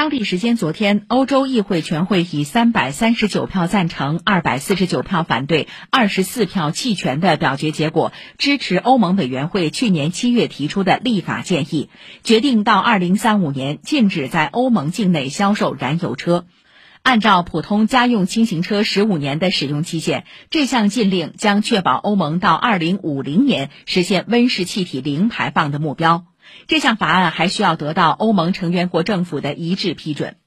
当地时间昨天，欧洲议会全会以三百三十九票赞成、二百四十九票反对、二十四票弃权的表决结果，支持欧盟委员会去年七月提出的立法建议，决定到二零三五年禁止在欧盟境内销售燃油车。按照普通家用轻型车十五年的使用期限，这项禁令将确保欧盟到二零五零年实现温室气体零排放的目标。这项法案还需要得到欧盟成员国政府的一致批准。